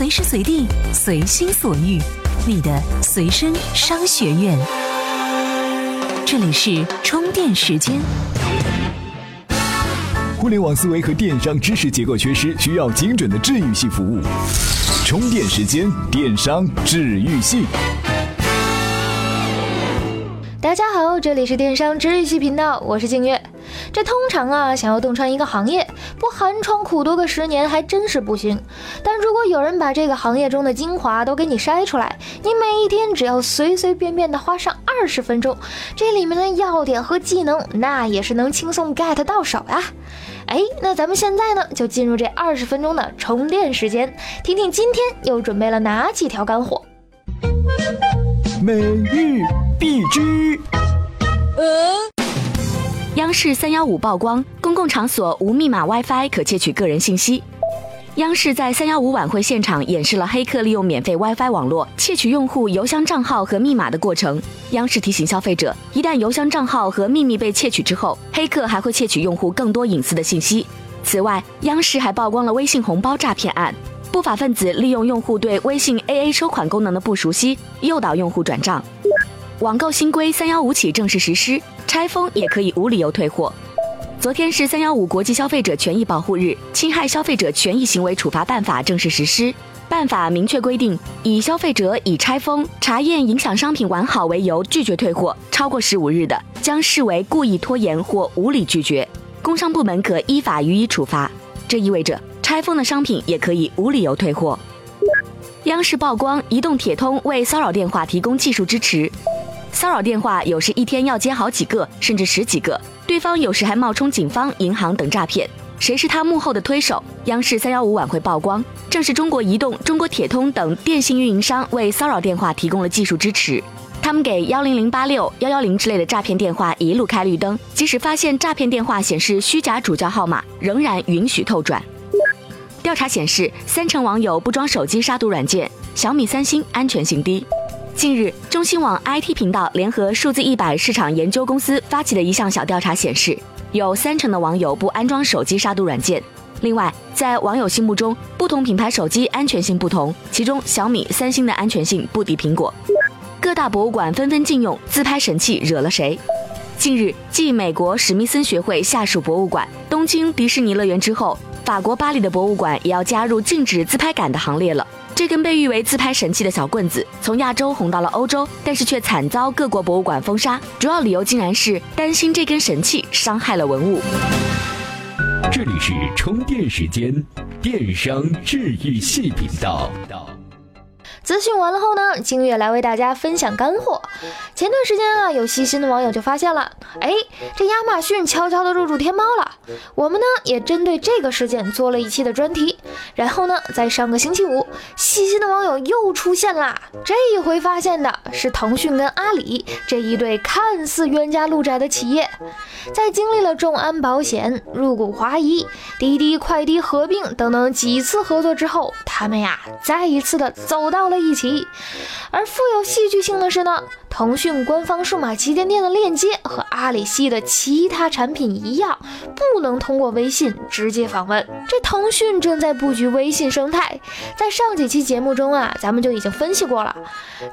随时随地，随心所欲，你的随身商学院。这里是充电时间。互联网思维和电商知识结构缺失，需要精准的治愈系服务。充电时间，电商治愈系。大家好，这里是电商治愈系频道，我是静月。这通常啊，想要洞穿一个行业，不寒窗苦读个十年还真是不行。但如果有人把这个行业中的精华都给你筛出来，你每一天只要随随便便的花上二十分钟，这里面的要点和技能，那也是能轻松 get 到手呀。哎，那咱们现在呢，就进入这二十分钟的充电时间，听听今天又准备了哪几条干货。每日必知。央视三幺五曝光，公共场所无密码 WiFi 可窃取个人信息。央视在三幺五晚会现场演示了黑客利用免费 WiFi 网络窃取用户邮箱账号和密码的过程。央视提醒消费者，一旦邮箱账号和秘密被窃取之后，黑客还会窃取用户更多隐私的信息。此外，央视还曝光了微信红包诈骗案，不法分子利用用户对微信 AA 收款功能的不熟悉，诱导用户转账。网购新规三幺五起正式实施，拆封也可以无理由退货。昨天是三幺五国际消费者权益保护日，侵害消费者权益行为处罚办法正式实施。办法明确规定，以消费者以拆封、查验影响商品完好为由拒绝退货超过十五日的，将视为故意拖延或无理拒绝，工商部门可依法予以处罚。这意味着拆封的商品也可以无理由退货。央视曝光，移动、铁通为骚扰电话提供技术支持。骚扰电话有时一天要接好几个，甚至十几个，对方有时还冒充警方、银行等诈骗。谁是他幕后的推手？央视三幺五晚会曝光，正是中国移动、中国铁通等电信运营商为骚扰电话提供了技术支持。他们给幺零零八六、幺幺零之类的诈骗电话一路开绿灯，即使发现诈骗电话显示虚假主叫号码，仍然允许透转。调查显示，三成网友不装手机杀毒软件，小米、三星安全性低。近日，中新网 IT 频道联合数字一百市场研究公司发起的一项小调查显示，有三成的网友不安装手机杀毒软件。另外，在网友心目中，不同品牌手机安全性不同，其中小米、三星的安全性不敌苹果。各大博物馆纷纷禁用自拍神器，惹了谁？近日，继美国史密森学会下属博物馆、东京迪士尼乐园之后，法国巴黎的博物馆也要加入禁止自拍杆的行列了。这根被誉为自拍神器的小棍子，从亚洲红到了欧洲，但是却惨遭各国博物馆封杀。主要理由竟然是担心这根神器伤害了文物。这里是充电时间，电商治愈系频道。资讯完了后呢，金月来为大家分享干货。前段时间啊，有细心的网友就发现了，哎，这亚马逊悄悄的入驻天猫了。我们呢也针对这个事件做了一期的专题。然后呢，在上个星期五，细心的网友又出现啦。这一回发现的是腾讯跟阿里这一对看似冤家路窄的企业，在经历了众安保险、入股华谊、滴滴快滴合并等等几次合作之后，他们呀再一次的走到了。一起，而富有戏剧性的是呢，腾讯官方数码旗舰店的链接和阿里系的其他产品一样，不能通过微信直接访问。这腾讯正在布局微信生态，在上几期节目中啊，咱们就已经分析过了。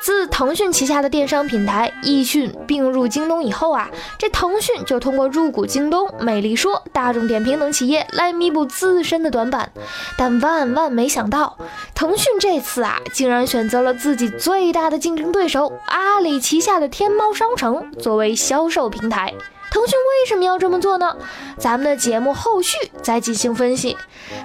自腾讯旗下的电商平台易迅并入京东以后啊，这腾讯就通过入股京东、美丽说、大众点评等企业来弥补自身的短板，但万万没想到，腾讯这次啊，竟然。选择了自己最大的竞争对手阿里旗下的天猫商城作为销售平台。腾讯为什么要这么做呢？咱们的节目后续再进行分析。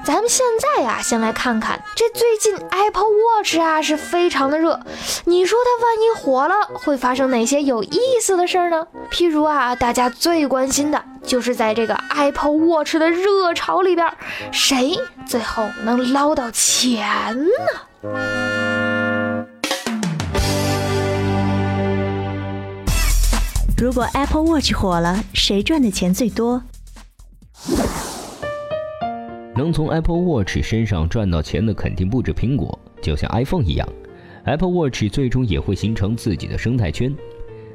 咱们现在呀，先来看看这最近 Apple Watch 啊是非常的热。你说它万一火了，会发生哪些有意思的事儿呢？譬如啊，大家最关心的就是在这个 Apple Watch 的热潮里边，谁最后能捞到钱呢？如果 Apple Watch 火了，谁赚的钱最多？能从 Apple Watch 身上赚到钱的肯定不止苹果，就像 iPhone 一样，Apple Watch 最终也会形成自己的生态圈。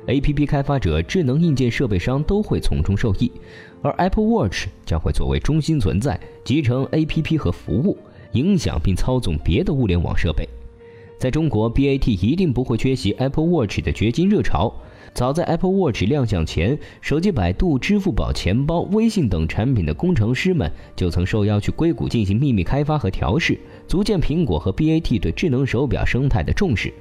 APP 开发者、智能硬件设备商都会从中受益，而 Apple Watch 将会作为中心存在，集成 APP 和服务，影响并操纵别的物联网设备。在中国，BAT 一定不会缺席 Apple Watch 的掘金热潮。早在 Apple Watch 亮相前，手机百度、支付宝、钱包、微信等产品的工程师们就曾受邀去硅谷进行秘密开发和调试，足见苹果和 BAT 对智能手表生态的重视。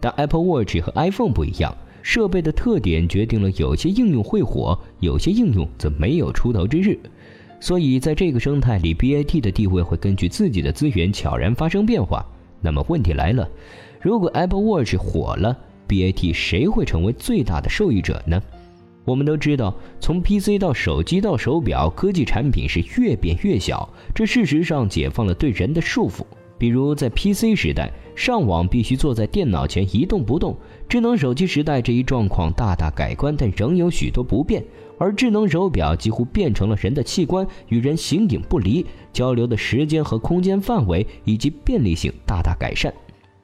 但 Apple Watch 和 iPhone 不一样，设备的特点决定了有些应用会火，有些应用则没有出头之日。所以在这个生态里，BAT 的地位会根据自己的资源悄然发生变化。那么问题来了，如果 Apple Watch 火了，BAT 谁会成为最大的受益者呢？我们都知道，从 PC 到手机到手表，科技产品是越变越小，这事实上解放了对人的束缚。比如在 PC 时代，上网必须坐在电脑前一动不动；智能手机时代，这一状况大大改观，但仍有许多不便。而智能手表几乎变成了人的器官，与人形影不离，交流的时间和空间范围以及便利性大大改善。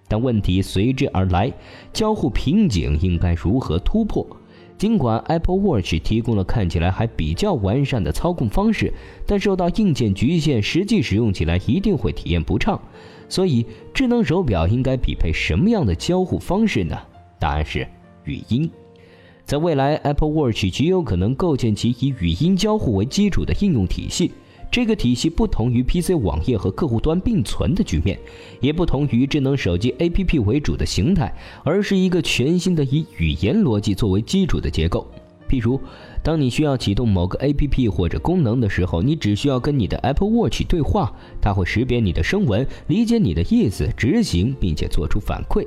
但问题随之而来，交互瓶颈应该如何突破？尽管 Apple Watch 提供了看起来还比较完善的操控方式，但受到硬件局限，实际使用起来一定会体验不畅。所以，智能手表应该匹配什么样的交互方式呢？答案是语音。在未来，Apple Watch 极有可能构建起以语音交互为基础的应用体系。这个体系不同于 PC 网页和客户端并存的局面，也不同于智能手机 APP 为主的形态，而是一个全新的以语言逻辑作为基础的结构。譬如，当你需要启动某个 APP 或者功能的时候，你只需要跟你的 Apple Watch 对话，它会识别你的声纹，理解你的意思，执行并且做出反馈。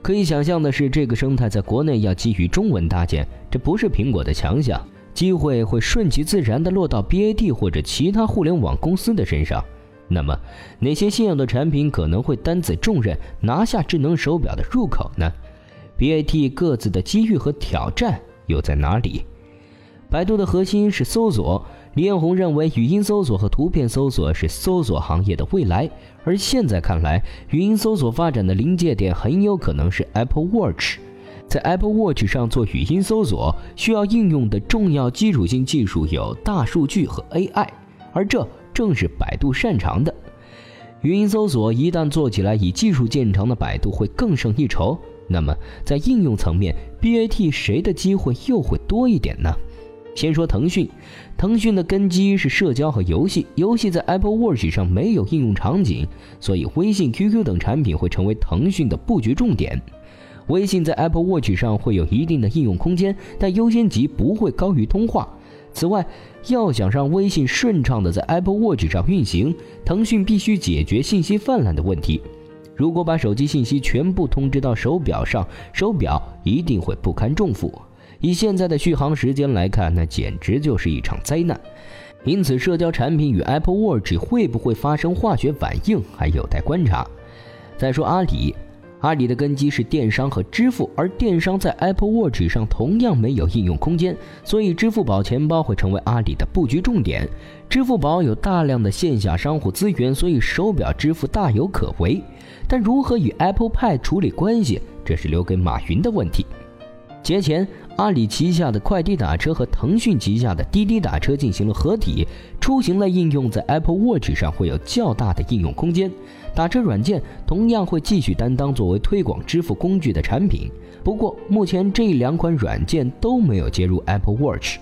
可以想象的是，这个生态在国内要基于中文搭建，这不是苹果的强项。机会会顺其自然地落到 BAT 或者其他互联网公司的身上。那么，哪些现有的产品可能会担此重任，拿下智能手表的入口呢？BAT 各自的机遇和挑战又在哪里？百度的核心是搜索，李彦宏认为语音搜索和图片搜索是搜索行业的未来。而现在看来，语音搜索发展的临界点很有可能是 Apple Watch。在 Apple Watch 上做语音搜索，需要应用的重要基础性技术有大数据和 AI，而这正是百度擅长的。语音搜索一旦做起来，以技术见长的百度会更胜一筹。那么，在应用层面，BAT 谁的机会又会多一点呢？先说腾讯，腾讯的根基是社交和游戏，游戏在 Apple Watch 上没有应用场景，所以微信、QQ 等产品会成为腾讯的布局重点。微信在 Apple Watch 上会有一定的应用空间，但优先级不会高于通话。此外，要想让微信顺畅地在 Apple Watch 上运行，腾讯必须解决信息泛滥的问题。如果把手机信息全部通知到手表上，手表一定会不堪重负。以现在的续航时间来看，那简直就是一场灾难。因此，社交产品与 Apple Watch 会不会发生化学反应，还有待观察。再说阿里。阿里的根基是电商和支付，而电商在 Apple Watch 上同样没有应用空间，所以支付宝钱包会成为阿里的布局重点。支付宝有大量的线下商户资源，所以手表支付大有可为。但如何与 Apple Pay 处理关系，这是留给马云的问题。节前，阿里旗下的快滴打车和腾讯旗下的滴滴打车进行了合体，出行类应用在 Apple Watch 上会有较大的应用空间。打车软件同样会继续担当作为推广支付工具的产品，不过目前这两款软件都没有接入 Apple Watch，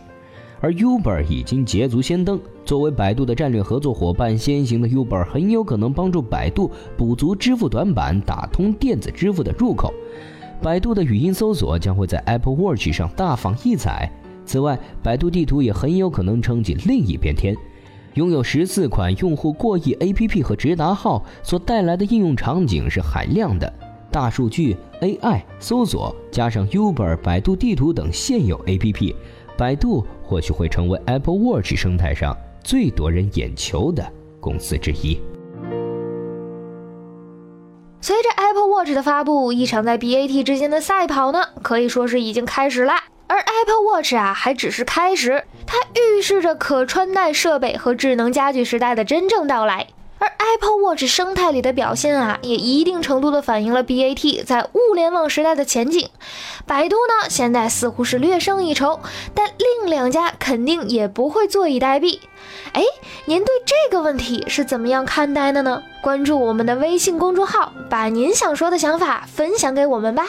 而 Uber 已经捷足先登。作为百度的战略合作伙伴，先行的 Uber 很有可能帮助百度补足支付短板，打通电子支付的入口。百度的语音搜索将会在 Apple Watch 上大放异彩。此外，百度地图也很有可能撑起另一片天。拥有十四款用户过亿 APP 和直达号所带来的应用场景是海量的，大数据、AI、搜索，加上 Uber、百度地图等现有 APP，百度或许会成为 Apple Watch 生态上最夺人眼球的公司之一。Watch 的发布，一场在 BAT 之间的赛跑呢，可以说是已经开始了。而 Apple Watch 啊，还只是开始，它预示着可穿戴设备和智能家居时代的真正到来。而 Apple Watch 生态里的表现啊，也一定程度的反映了 BAT 在物联网时代的前景。百度呢，现在似乎是略胜一筹，但另两家肯定也不会坐以待毙。哎，您对这个问题是怎么样看待的呢？关注我们的微信公众号，把您想说的想法分享给我们吧。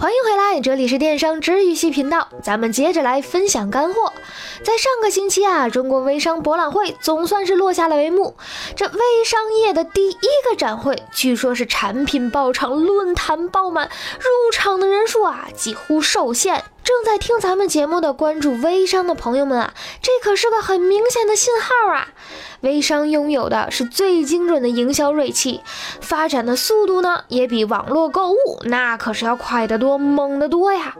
欢迎回来，这里是电商治愈系频道，咱们接着来分享干货。在上个星期啊，中国微商博览会总算是落下了帷幕。这微商业的第一个展会，据说是产品爆场，论坛爆满，入场的人数啊几乎受限。正在听咱们节目的关注微商的朋友们啊，这可是个很明显的信号啊！微商拥有的是最精准的营销锐气，发展的速度呢也比网络购物那可是要快得多、猛得多呀。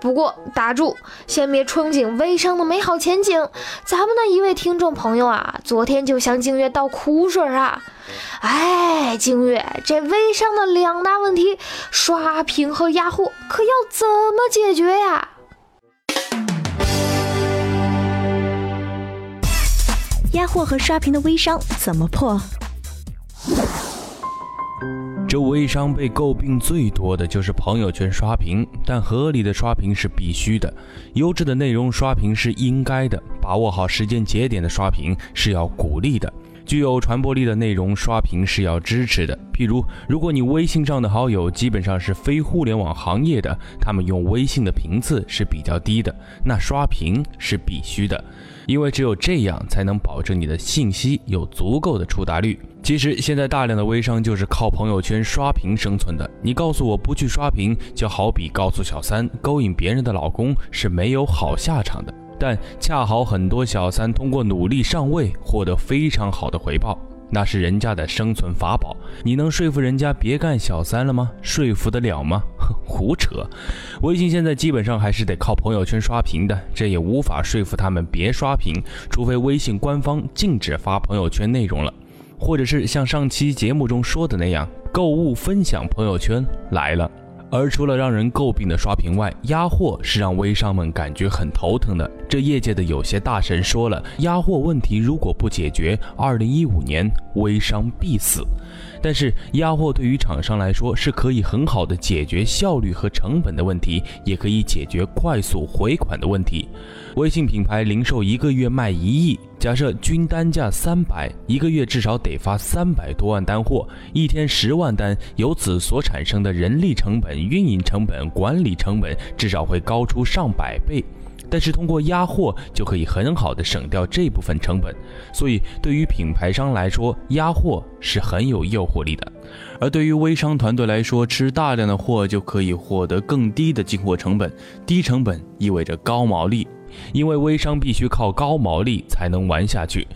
不过打住，先别憧憬微商的美好前景。咱们的一位听众朋友啊，昨天就向静月倒苦水啊！哎，静月，这微商的两大问题，刷屏和压货，可要怎么解决呀？压货和刷屏的微商怎么破？这微商被诟病最多的就是朋友圈刷屏，但合理的刷屏是必须的，优质的内容刷屏是应该的，把握好时间节点的刷屏是要鼓励的，具有传播力的内容刷屏是要支持的。譬如，如果你微信上的好友基本上是非互联网行业的，他们用微信的频次是比较低的，那刷屏是必须的。因为只有这样才能保证你的信息有足够的触达率。其实现在大量的微商就是靠朋友圈刷屏生存的。你告诉我不去刷屏，就好比告诉小三勾引别人的老公是没有好下场的。但恰好很多小三通过努力上位，获得非常好的回报。那是人家的生存法宝，你能说服人家别干小三了吗？说服得了吗？胡扯！微信现在基本上还是得靠朋友圈刷屏的，这也无法说服他们别刷屏，除非微信官方禁止发朋友圈内容了，或者是像上期节目中说的那样，购物分享朋友圈来了。而除了让人诟病的刷屏外，压货是让微商们感觉很头疼的。这业界的有些大神说了，压货问题如果不解决，二零一五年微商必死。但是压货对于厂商来说是可以很好的解决效率和成本的问题，也可以解决快速回款的问题。微信品牌零售一个月卖一亿，假设均单价三百，一个月至少得发三百多万单货，一天十万单，由此所产生的人力成本、运营成本、管理成本至少会高出上百倍。但是通过压货就可以很好的省掉这部分成本，所以对于品牌商来说，压货是很有诱惑力的；而对于微商团队来说，吃大量的货就可以获得更低的进货成本，低成本意味着高毛利，因为微商必须靠高毛利才能玩下去。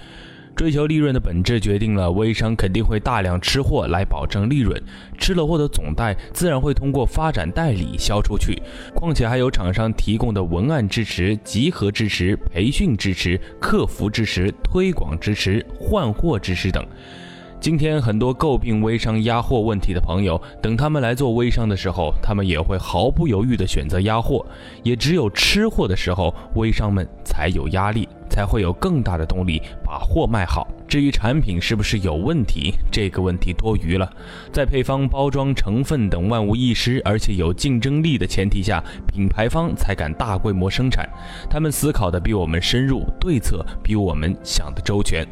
追求利润的本质决定了微商肯定会大量吃货来保证利润，吃了货的总代自然会通过发展代理销出去，况且还有厂商提供的文案支持、集合支持、培训支持、客服支持、推广支持、换货支持等。今天很多诟病微商压货问题的朋友，等他们来做微商的时候，他们也会毫不犹豫地选择压货。也只有吃货的时候，微商们才有压力。才会有更大的动力把货卖好。至于产品是不是有问题，这个问题多余了。在配方、包装、成分等万无一失，而且有竞争力的前提下，品牌方才敢大规模生产。他们思考的比我们深入，对策比我们想的周全。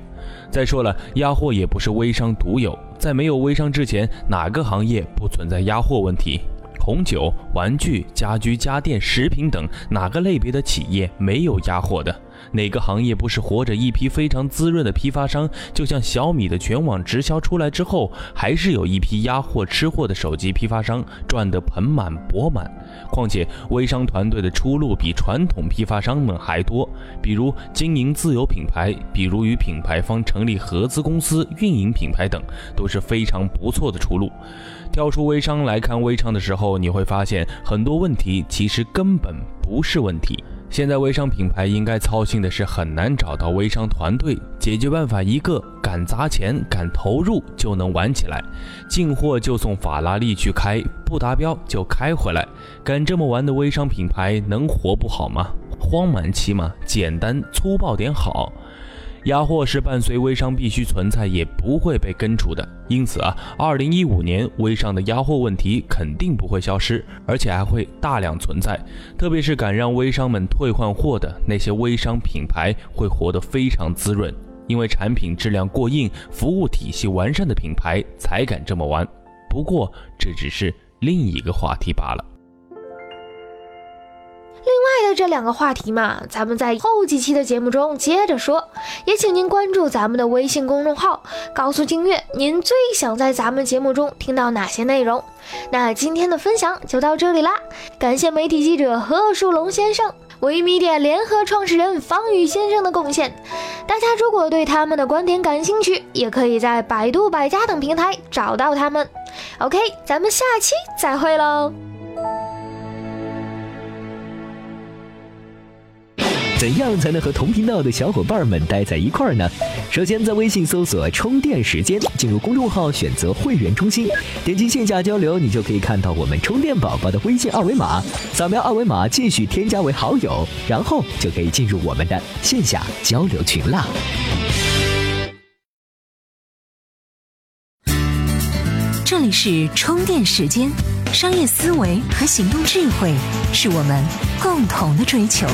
再说了，压货也不是微商独有，在没有微商之前，哪个行业不存在压货问题？红酒、玩具、家居家电、食品等哪个类别的企业没有压货的？哪个行业不是活着一批非常滋润的批发商？就像小米的全网直销出来之后，还是有一批压货吃货的手机批发商赚得盆满钵满。况且微商团队的出路比传统批发商们还多，比如经营自有品牌，比如与品牌方成立合资公司运营品牌等，都是非常不错的出路。跳出微商来看微商的时候，你会发现很多问题其实根本不是问题。现在微商品牌应该操心的是很难找到微商团队，解决办法一个：敢砸钱、敢投入就能玩起来，进货就送法拉利去开，不达标就开回来。敢这么玩的微商品牌能活不好吗？荒蛮期嘛？简单粗暴点好。压货是伴随微商必须存在，也不会被根除的。因此啊，二零一五年微商的压货问题肯定不会消失，而且还会大量存在。特别是敢让微商们退换货的那些微商品牌，会活得非常滋润，因为产品质量过硬、服务体系完善的品牌才敢这么玩。不过这只是另一个话题罢了。另外这两个话题嘛，咱们在后几期的节目中接着说。也请您关注咱们的微信公众号，告诉金月您最想在咱们节目中听到哪些内容。那今天的分享就到这里啦，感谢媒体记者何树龙先生、微米点联合创始人方宇先生的贡献。大家如果对他们的观点感兴趣，也可以在百度百家等平台找到他们。OK，咱们下期再会喽。怎样才能和同频道的小伙伴们待在一块儿呢？首先，在微信搜索“充电时间”，进入公众号，选择会员中心，点击线下交流，你就可以看到我们充电宝宝的微信二维码，扫描二维码继续添加为好友，然后就可以进入我们的线下交流群啦。这里是充电时间，商业思维和行动智慧是我们共同的追求。